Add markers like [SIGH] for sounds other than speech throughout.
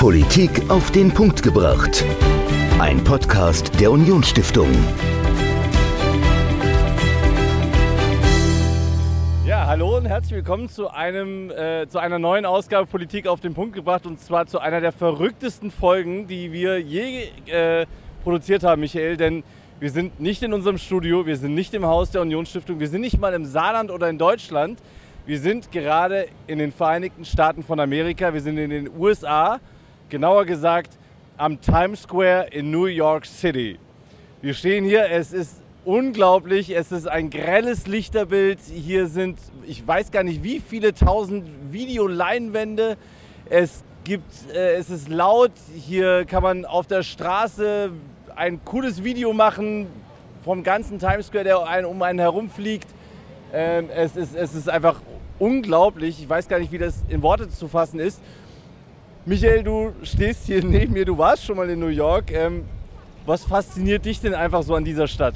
Politik auf den Punkt gebracht. Ein Podcast der Unionsstiftung. Ja, hallo und herzlich willkommen zu, einem, äh, zu einer neuen Ausgabe Politik auf den Punkt gebracht und zwar zu einer der verrücktesten Folgen, die wir je äh, produziert haben, Michael, denn wir sind nicht in unserem Studio, wir sind nicht im Haus der Unionsstiftung, wir sind nicht mal im Saarland oder in Deutschland. Wir sind gerade in den Vereinigten Staaten von Amerika, wir sind in den USA, genauer gesagt am Times Square in New York City. Wir stehen hier, es ist unglaublich, es ist ein grelles Lichterbild. Hier sind, ich weiß gar nicht, wie viele tausend Videoleinwände. Es gibt, äh, es ist laut, hier kann man auf der Straße ein cooles Video machen vom ganzen Times Square, der einen, um einen herumfliegt. Ähm, es, ist, es ist einfach unglaublich. Ich weiß gar nicht, wie das in Worte zu fassen ist. Michael, du stehst hier neben mir, du warst schon mal in New York. Ähm, was fasziniert dich denn einfach so an dieser Stadt?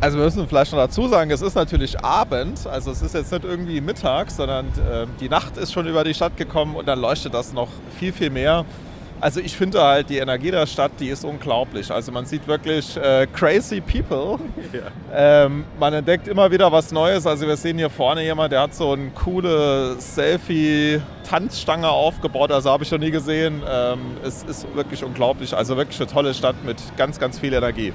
Also wir müssen vielleicht noch dazu sagen, es ist natürlich Abend, also es ist jetzt nicht irgendwie Mittag, sondern äh, die Nacht ist schon über die Stadt gekommen und dann leuchtet das noch viel, viel mehr. Also ich finde halt, die Energie der Stadt, die ist unglaublich. Also man sieht wirklich äh, crazy people. [LAUGHS] Ja. Ähm, man entdeckt immer wieder was Neues. Also wir sehen hier vorne jemand, der hat so eine coole Selfie-Tanzstange aufgebaut. Also habe ich noch nie gesehen. Ähm, es ist wirklich unglaublich. Also wirklich eine tolle Stadt mit ganz, ganz viel Energie.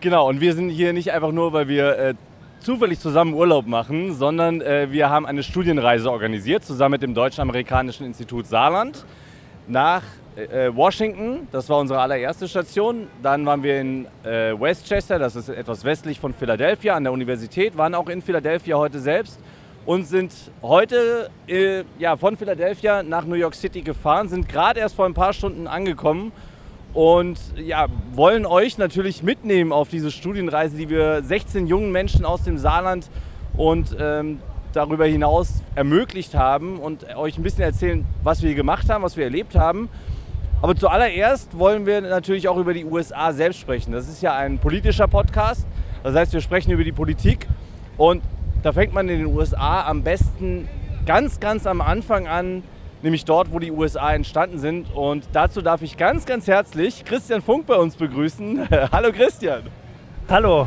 Genau, und wir sind hier nicht einfach nur, weil wir äh, zufällig zusammen Urlaub machen, sondern äh, wir haben eine Studienreise organisiert, zusammen mit dem Deutsch-Amerikanischen Institut Saarland nach äh, Washington, das war unsere allererste Station. Dann waren wir in äh, Westchester, das ist etwas westlich von Philadelphia, an der Universität, waren auch in Philadelphia heute selbst und sind heute äh, ja, von Philadelphia nach New York City gefahren, sind gerade erst vor ein paar Stunden angekommen und ja, wollen euch natürlich mitnehmen auf diese Studienreise, die wir 16 jungen Menschen aus dem Saarland und ähm, darüber hinaus ermöglicht haben und euch ein bisschen erzählen, was wir gemacht haben, was wir erlebt haben. Aber zuallererst wollen wir natürlich auch über die USA selbst sprechen. Das ist ja ein politischer Podcast. Das heißt, wir sprechen über die Politik. Und da fängt man in den USA am besten ganz, ganz am Anfang an, nämlich dort, wo die USA entstanden sind. Und dazu darf ich ganz, ganz herzlich Christian Funk bei uns begrüßen. [LAUGHS] Hallo Christian. Hallo.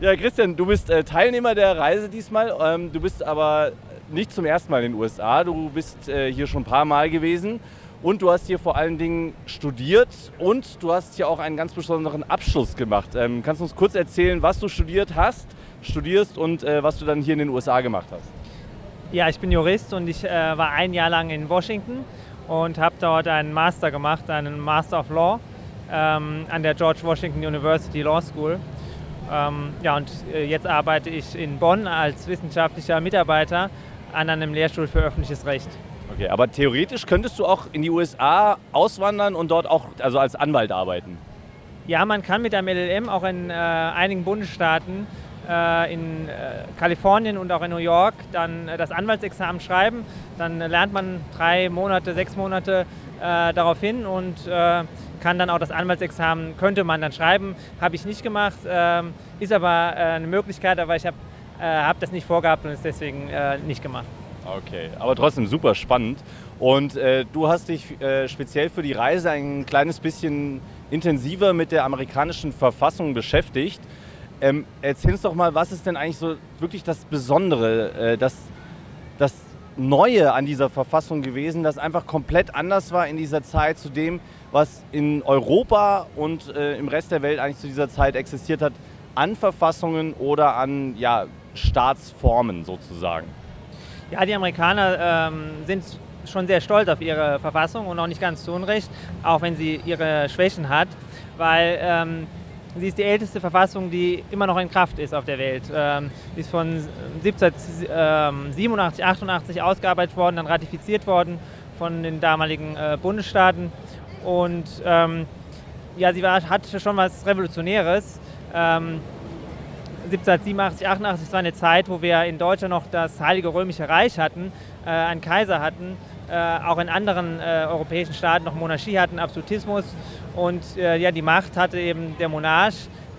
Ja, Christian, du bist äh, Teilnehmer der Reise diesmal. Ähm, du bist aber nicht zum ersten Mal in den USA. Du bist äh, hier schon ein paar Mal gewesen. Und du hast hier vor allen Dingen studiert und du hast hier auch einen ganz besonderen Abschluss gemacht. Ähm, kannst du uns kurz erzählen, was du studiert hast, studierst und äh, was du dann hier in den USA gemacht hast? Ja, ich bin Jurist und ich äh, war ein Jahr lang in Washington und habe dort einen Master gemacht, einen Master of Law ähm, an der George Washington University Law School. Ähm, ja, und äh, jetzt arbeite ich in Bonn als wissenschaftlicher Mitarbeiter an einem Lehrstuhl für öffentliches Recht. Okay, aber theoretisch könntest du auch in die USA auswandern und dort auch also als Anwalt arbeiten? Ja, man kann mit dem LLM auch in äh, einigen Bundesstaaten, äh, in äh, Kalifornien und auch in New York, dann äh, das Anwaltsexamen schreiben. Dann lernt man drei Monate, sechs Monate äh, darauf hin und äh, kann dann auch das Anwaltsexamen, könnte man dann schreiben. Habe ich nicht gemacht, ähm, ist aber eine Möglichkeit, aber ich habe hab das nicht vorgehabt und ist deswegen nicht gemacht. Okay, aber trotzdem super spannend. Und äh, du hast dich äh, speziell für die Reise ein kleines bisschen intensiver mit der amerikanischen Verfassung beschäftigt. Ähm, erzähl uns doch mal, was ist denn eigentlich so wirklich das Besondere, äh, das, das Neue an dieser Verfassung gewesen, das einfach komplett anders war in dieser Zeit zu dem, was in Europa und äh, im Rest der Welt eigentlich zu dieser Zeit existiert hat, an Verfassungen oder an ja, Staatsformen sozusagen? Ja, die Amerikaner ähm, sind schon sehr stolz auf ihre Verfassung und auch nicht ganz zu Unrecht, auch wenn sie ihre Schwächen hat, weil ähm, sie ist die älteste Verfassung, die immer noch in Kraft ist auf der Welt. Ähm, sie ist von 1787, 88 ausgearbeitet worden, dann ratifiziert worden von den damaligen äh, Bundesstaaten und ähm, ja, sie war, hatte schon was Revolutionäres. Ähm, 1787, 88, das war eine Zeit, wo wir in Deutschland noch das Heilige Römische Reich hatten, äh, einen Kaiser hatten, äh, auch in anderen äh, europäischen Staaten noch Monarchie hatten, Absolutismus. Und äh, ja, die Macht hatte eben der Monarch,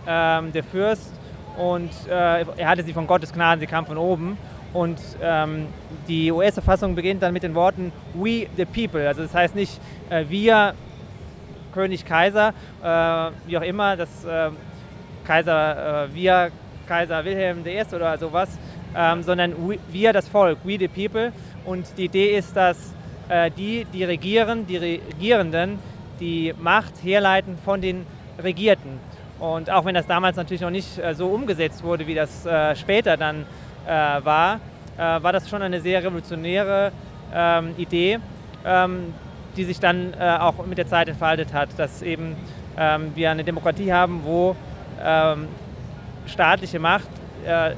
ähm, der Fürst. Und äh, er hatte sie von Gottes Gnaden, sie kam von oben. Und ähm, die US-Verfassung beginnt dann mit den Worten We the People. Also das heißt nicht äh, wir, König, Kaiser, wie auch immer, das Kaiser, wir, Kaiser Wilhelm I. oder sowas, ähm, sondern wir, das Volk, we the People. Und die Idee ist, dass äh, die, die regieren, die Regierenden, die Macht herleiten von den Regierten. Und auch wenn das damals natürlich noch nicht äh, so umgesetzt wurde, wie das später dann äh, war, äh, war das schon eine sehr revolutionäre ähm, Idee, ähm, die sich dann äh, auch mit der Zeit entfaltet hat, dass eben ähm, wir eine Demokratie haben, wo ähm, staatliche Macht äh,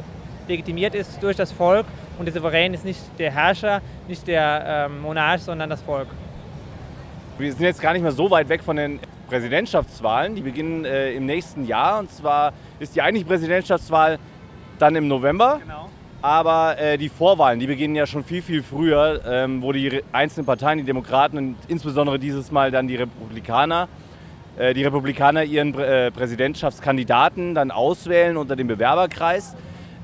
legitimiert ist durch das Volk und der Souverän ist nicht der Herrscher, nicht der ähm, Monarch, sondern das Volk. Wir sind jetzt gar nicht mehr so weit weg von den Präsidentschaftswahlen. Die beginnen äh, im nächsten Jahr. Und zwar ist die eigentliche Präsidentschaftswahl dann im November. Genau. Aber äh, die Vorwahlen, die beginnen ja schon viel, viel früher, ähm, wo die einzelnen Parteien, die Demokraten und insbesondere dieses Mal dann die Republikaner, die Republikaner ihren äh, Präsidentschaftskandidaten dann auswählen unter dem Bewerberkreis.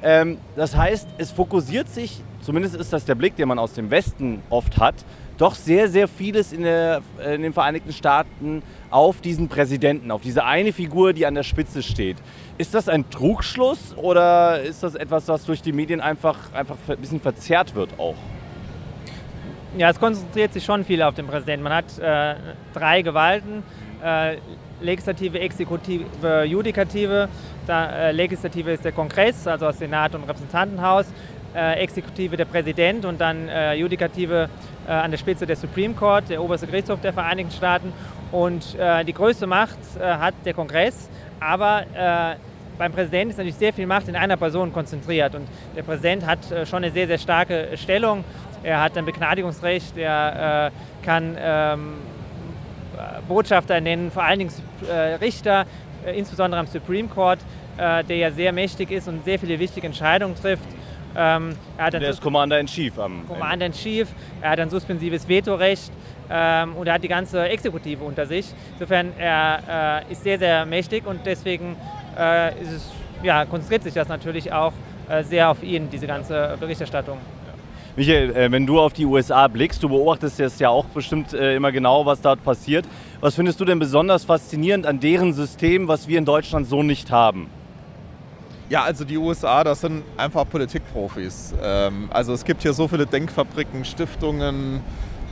Ähm, das heißt, es fokussiert sich, zumindest ist das der Blick, den man aus dem Westen oft hat, doch sehr, sehr vieles in, der, in den Vereinigten Staaten auf diesen Präsidenten, auf diese eine Figur, die an der Spitze steht. Ist das ein Trugschluss oder ist das etwas, was durch die Medien einfach, einfach ein bisschen verzerrt wird auch? Ja, es konzentriert sich schon viel auf den Präsidenten. Man hat äh, drei Gewalten, äh, Legislative, Exekutive, Judikative. Da, äh, Legislative ist der Kongress, also das Senat und Repräsentantenhaus. Äh, Exekutive der Präsident und dann äh, Judikative äh, an der Spitze der Supreme Court, der oberste Gerichtshof der Vereinigten Staaten. Und die größte Macht hat der Kongress, aber beim Präsidenten ist natürlich sehr viel Macht in einer Person konzentriert und der Präsident hat schon eine sehr, sehr starke Stellung. Er hat ein Begnadigungsrecht, er kann ähm, Botschafter nennen, vor allen Dingen äh, Richter, äh, insbesondere am Supreme Court, äh, der ja sehr mächtig ist und sehr viele wichtige Entscheidungen trifft. Ähm, der ist Commander in Chief am Commander in Chief, er hat ein suspensives Vetorecht ähm, und er hat die ganze Exekutive unter sich. Insofern er äh, ist sehr, sehr mächtig und deswegen äh, es, ja, konzentriert sich das natürlich auch äh, sehr auf ihn, diese ganze Berichterstattung. Michael, äh, wenn du auf die USA blickst, du beobachtest jetzt ja auch bestimmt äh, immer genau, was dort passiert. Was findest du denn besonders faszinierend an deren System, was wir in Deutschland so nicht haben? Ja, also die USA, das sind einfach Politikprofis. Ähm, also es gibt hier so viele Denkfabriken, Stiftungen,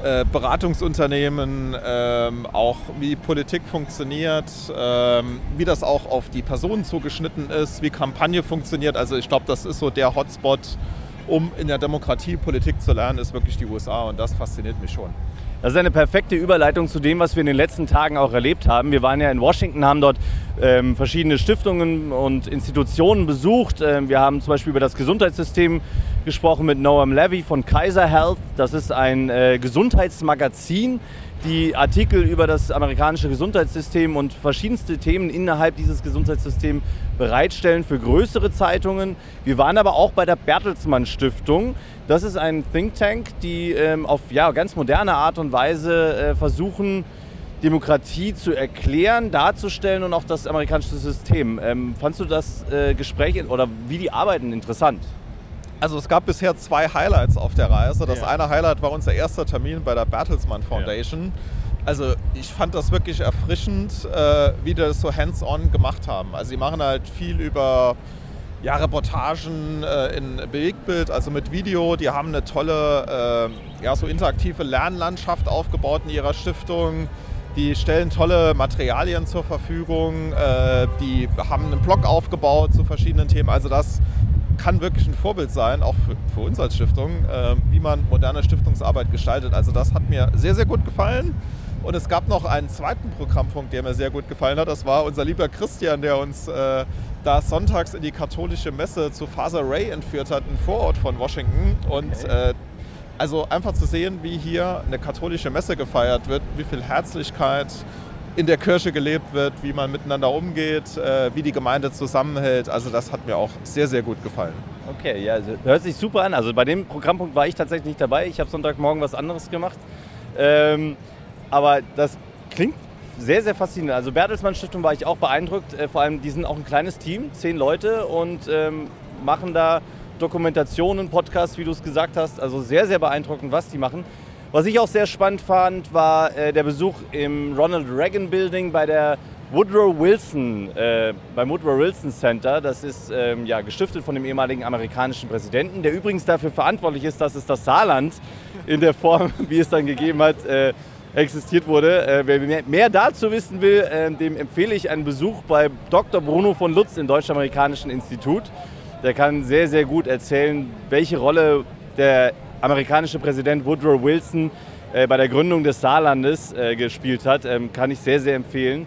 äh, Beratungsunternehmen, ähm, auch wie Politik funktioniert, ähm, wie das auch auf die Personen zugeschnitten ist, wie Kampagne funktioniert. Also ich glaube, das ist so der Hotspot, um in der Demokratie Politik zu lernen, ist wirklich die USA und das fasziniert mich schon. Das ist eine perfekte Überleitung zu dem, was wir in den letzten Tagen auch erlebt haben. Wir waren ja in Washington, haben dort ähm, verschiedene Stiftungen und Institutionen besucht. Ähm, wir haben zum Beispiel über das Gesundheitssystem gesprochen mit Noam Levy von Kaiser Health. Das ist ein äh, Gesundheitsmagazin, die Artikel über das amerikanische Gesundheitssystem und verschiedenste Themen innerhalb dieses Gesundheitssystems bereitstellen für größere Zeitungen. Wir waren aber auch bei der Bertelsmann Stiftung. Das ist ein Think Tank, die ähm, auf ja, ganz moderne Art und Weise äh, versuchen, Demokratie zu erklären, darzustellen und auch das amerikanische System. Ähm, fandst du das äh, Gespräch oder wie die arbeiten interessant? Also es gab bisher zwei Highlights auf der Reise. Das ja. eine Highlight war unser erster Termin bei der Bertelsmann Foundation. Ja. Also ich fand das wirklich erfrischend, äh, wie die das so hands-on gemacht haben. Also sie machen halt viel über ja, Reportagen äh, in Bewegtbild, also mit Video. Die haben eine tolle, äh, ja, so interaktive Lernlandschaft aufgebaut in ihrer Stiftung. Die stellen tolle Materialien zur Verfügung. Äh, die haben einen Blog aufgebaut zu verschiedenen Themen. Also das kann wirklich ein Vorbild sein, auch für, für uns als Stiftung, äh, wie man moderne Stiftungsarbeit gestaltet. Also das hat mir sehr, sehr gut gefallen. Und es gab noch einen zweiten Programmpunkt, der mir sehr gut gefallen hat. Das war unser lieber Christian, der uns äh, da sonntags in die katholische Messe zu Father Ray entführt hat, ein Vorort von Washington. Und okay. äh, also einfach zu sehen, wie hier eine katholische Messe gefeiert wird, wie viel Herzlichkeit, in der Kirche gelebt wird, wie man miteinander umgeht, äh, wie die Gemeinde zusammenhält. Also das hat mir auch sehr, sehr gut gefallen. Okay, ja, also, hört sich super an. Also bei dem Programmpunkt war ich tatsächlich nicht dabei. Ich habe Sonntagmorgen was anderes gemacht. Ähm, aber das klingt sehr, sehr faszinierend. Also Bertelsmann Stiftung war ich auch beeindruckt. Äh, vor allem, die sind auch ein kleines Team, zehn Leute und ähm, machen da Dokumentationen, Podcasts, wie du es gesagt hast. Also sehr, sehr beeindruckend, was die machen. Was ich auch sehr spannend fand, war äh, der Besuch im Ronald Reagan Building bei der Woodrow Wilson, äh, beim Woodrow Wilson Center. Das ist ähm, ja, gestiftet von dem ehemaligen amerikanischen Präsidenten, der übrigens dafür verantwortlich ist, dass es das Saarland in der Form, [LAUGHS] wie es dann gegeben hat, äh, existiert wurde. Äh, wer mehr dazu wissen will, äh, dem empfehle ich einen Besuch bei Dr. Bruno von Lutz im Deutsch-Amerikanischen Institut. Der kann sehr, sehr gut erzählen, welche Rolle der amerikanische Präsident Woodrow Wilson äh, bei der Gründung des Saarlandes äh, gespielt hat. Ähm, kann ich sehr, sehr empfehlen.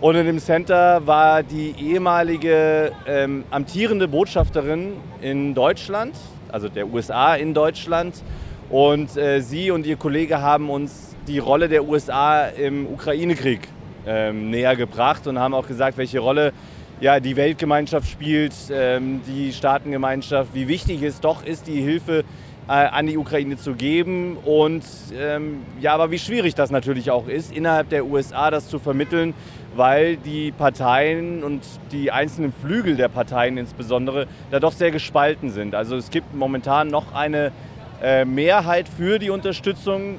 Und in dem Center war die ehemalige ähm, amtierende Botschafterin in Deutschland, also der USA in Deutschland. Und äh, sie und ihr Kollege haben uns die Rolle der USA im Ukraine-Krieg ähm, näher gebracht und haben auch gesagt, welche Rolle ja, die Weltgemeinschaft spielt, ähm, die Staatengemeinschaft, wie wichtig es doch ist, die Hilfe äh, an die Ukraine zu geben und ähm, ja, aber wie schwierig das natürlich auch ist, innerhalb der USA das zu vermitteln, weil die Parteien und die einzelnen Flügel der Parteien insbesondere da doch sehr gespalten sind. Also es gibt momentan noch eine äh, Mehrheit für die Unterstützung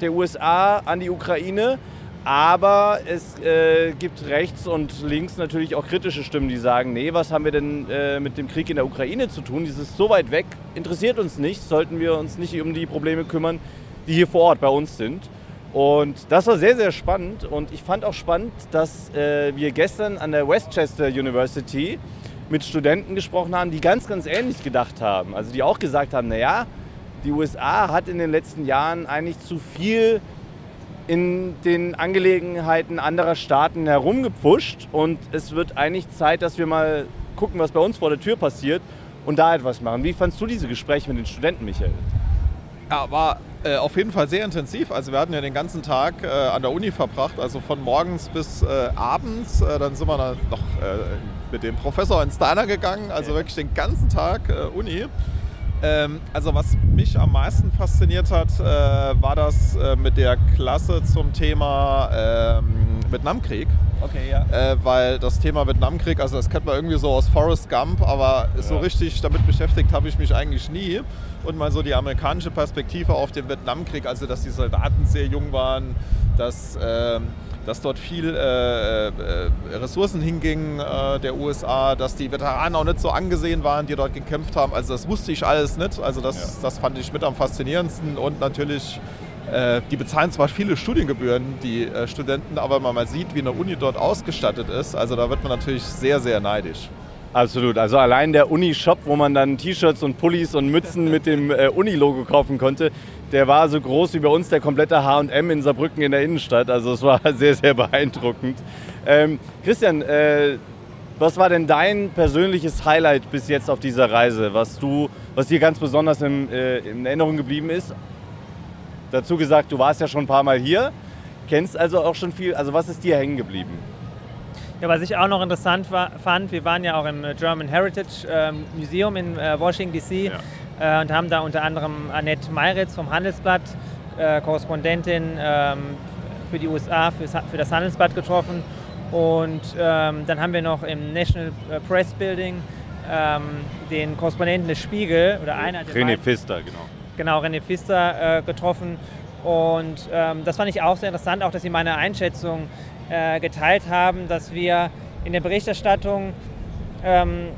der USA an die Ukraine. Aber es äh, gibt rechts und links natürlich auch kritische Stimmen, die sagen, nee, was haben wir denn äh, mit dem Krieg in der Ukraine zu tun? Dieses ist so weit weg, interessiert uns nicht, sollten wir uns nicht um die Probleme kümmern, die hier vor Ort bei uns sind. Und das war sehr, sehr spannend. Und ich fand auch spannend, dass äh, wir gestern an der Westchester University mit Studenten gesprochen haben, die ganz, ganz ähnlich gedacht haben. Also die auch gesagt haben, naja, die USA hat in den letzten Jahren eigentlich zu viel in den Angelegenheiten anderer Staaten herumgepfuscht und es wird eigentlich Zeit, dass wir mal gucken, was bei uns vor der Tür passiert und da etwas machen. Wie fandst du diese Gespräche mit den Studenten, Michael? Ja, war äh, auf jeden Fall sehr intensiv. Also wir hatten ja den ganzen Tag äh, an der Uni verbracht, also von morgens bis äh, abends. Äh, dann sind wir dann noch äh, mit dem Professor ins Diner gegangen, also wirklich den ganzen Tag äh, Uni. Ähm, also was mich am meisten fasziniert hat, äh, war das äh, mit der Klasse zum Thema ähm, Vietnamkrieg. Okay, ja. Äh, weil das Thema Vietnamkrieg, also das kennt man irgendwie so aus Forrest Gump, aber ja. so richtig damit beschäftigt habe ich mich eigentlich nie. Und mal so die amerikanische Perspektive auf den Vietnamkrieg, also dass die Soldaten sehr jung waren, dass ähm, dass dort viel äh, äh, Ressourcen hingingen äh, der USA, dass die Veteranen auch nicht so angesehen waren, die dort gekämpft haben. Also das wusste ich alles nicht. Also das, ja. das fand ich mit am faszinierendsten und natürlich äh, die bezahlen zwar viele Studiengebühren, die äh, Studenten, aber wenn man mal sieht, wie eine Uni dort ausgestattet ist, also da wird man natürlich sehr, sehr neidisch. Absolut. Also allein der Uni-Shop, wo man dann T-Shirts und Pullis und Mützen mit dem äh, Uni-Logo kaufen konnte, der war so groß wie bei uns der komplette H&M in Saarbrücken in der Innenstadt. Also es war [LAUGHS] sehr, sehr beeindruckend. Ähm, Christian, äh, was war denn dein persönliches Highlight bis jetzt auf dieser Reise, was, du, was dir ganz besonders in, äh, in Erinnerung geblieben ist? Dazu gesagt, du warst ja schon ein paar Mal hier, kennst also auch schon viel. Also was ist dir hängen geblieben? Ja, was ich auch noch interessant war, fand, wir waren ja auch im German Heritage äh, Museum in äh, Washington DC ja. äh, und haben da unter anderem Annette Meiritz vom Handelsblatt, äh, Korrespondentin ähm, für die USA, für, für, das Handelsblatt getroffen. Und ähm, dann haben wir noch im National äh, Press Building ähm, den Korrespondenten des Spiegel oder einer der René Pfister, genau. Genau, René Pfister äh, getroffen. Und ähm, das fand ich auch sehr interessant, auch dass sie meine Einschätzung äh, geteilt haben, dass wir in der Berichterstattung, ähm,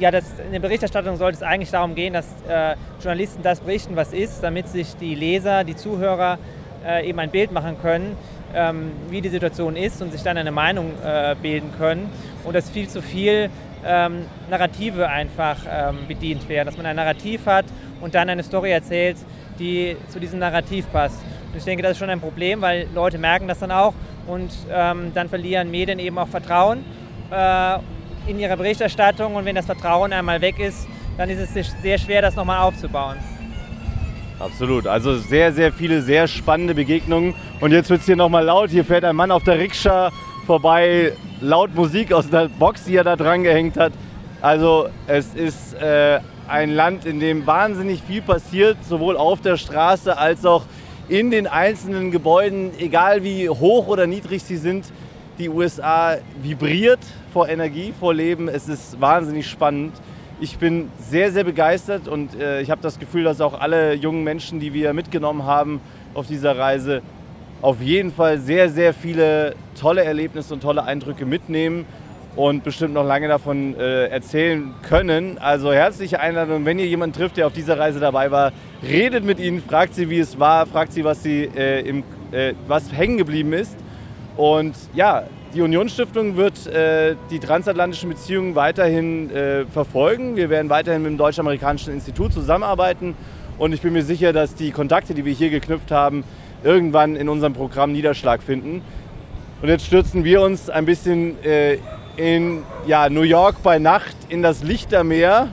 ja, das, in der Berichterstattung sollte es eigentlich darum gehen, dass äh, Journalisten das berichten, was ist, damit sich die Leser, die Zuhörer äh, eben ein Bild machen können, ähm, wie die Situation ist und sich dann eine Meinung äh, bilden können. Und dass viel zu viel ähm, Narrative einfach ähm, bedient werden, dass man ein Narrativ hat und dann eine Story erzählt, die zu diesem Narrativ passt. Und ich denke, das ist schon ein Problem, weil Leute merken das dann auch und ähm, dann verlieren Medien eben auch Vertrauen äh, in ihre Berichterstattung. Und wenn das Vertrauen einmal weg ist, dann ist es sehr schwer, das nochmal aufzubauen. Absolut, also sehr, sehr viele sehr spannende Begegnungen. Und jetzt wird es hier nochmal laut, hier fährt ein Mann auf der Rikscha vorbei, laut Musik aus der Box, die er da dran gehängt hat. Also es ist äh, ein Land, in dem wahnsinnig viel passiert, sowohl auf der Straße als auch in den einzelnen Gebäuden, egal wie hoch oder niedrig sie sind, die USA vibriert vor Energie, vor Leben. Es ist wahnsinnig spannend. Ich bin sehr, sehr begeistert und äh, ich habe das Gefühl, dass auch alle jungen Menschen, die wir mitgenommen haben auf dieser Reise, auf jeden Fall sehr, sehr viele tolle Erlebnisse und tolle Eindrücke mitnehmen und bestimmt noch lange davon äh, erzählen können. Also herzliche Einladung, wenn ihr jemanden trifft, der auf dieser Reise dabei war, redet mit ihnen, fragt sie, wie es war, fragt sie, was, sie, äh, im, äh, was hängen geblieben ist. Und ja, die Unionsstiftung wird äh, die transatlantischen Beziehungen weiterhin äh, verfolgen. Wir werden weiterhin mit dem Deutsch-Amerikanischen Institut zusammenarbeiten und ich bin mir sicher, dass die Kontakte, die wir hier geknüpft haben, irgendwann in unserem Programm Niederschlag finden. Und jetzt stürzen wir uns ein bisschen äh, in ja, New York bei Nacht in das Lichtermeer.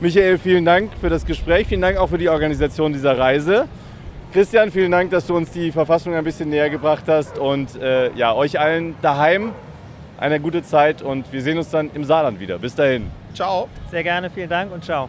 Michael, vielen Dank für das Gespräch, vielen Dank auch für die Organisation dieser Reise. Christian, vielen Dank, dass du uns die Verfassung ein bisschen näher gebracht hast und äh, ja, euch allen daheim eine gute Zeit und wir sehen uns dann im Saarland wieder. Bis dahin. Ciao. Sehr gerne, vielen Dank und ciao.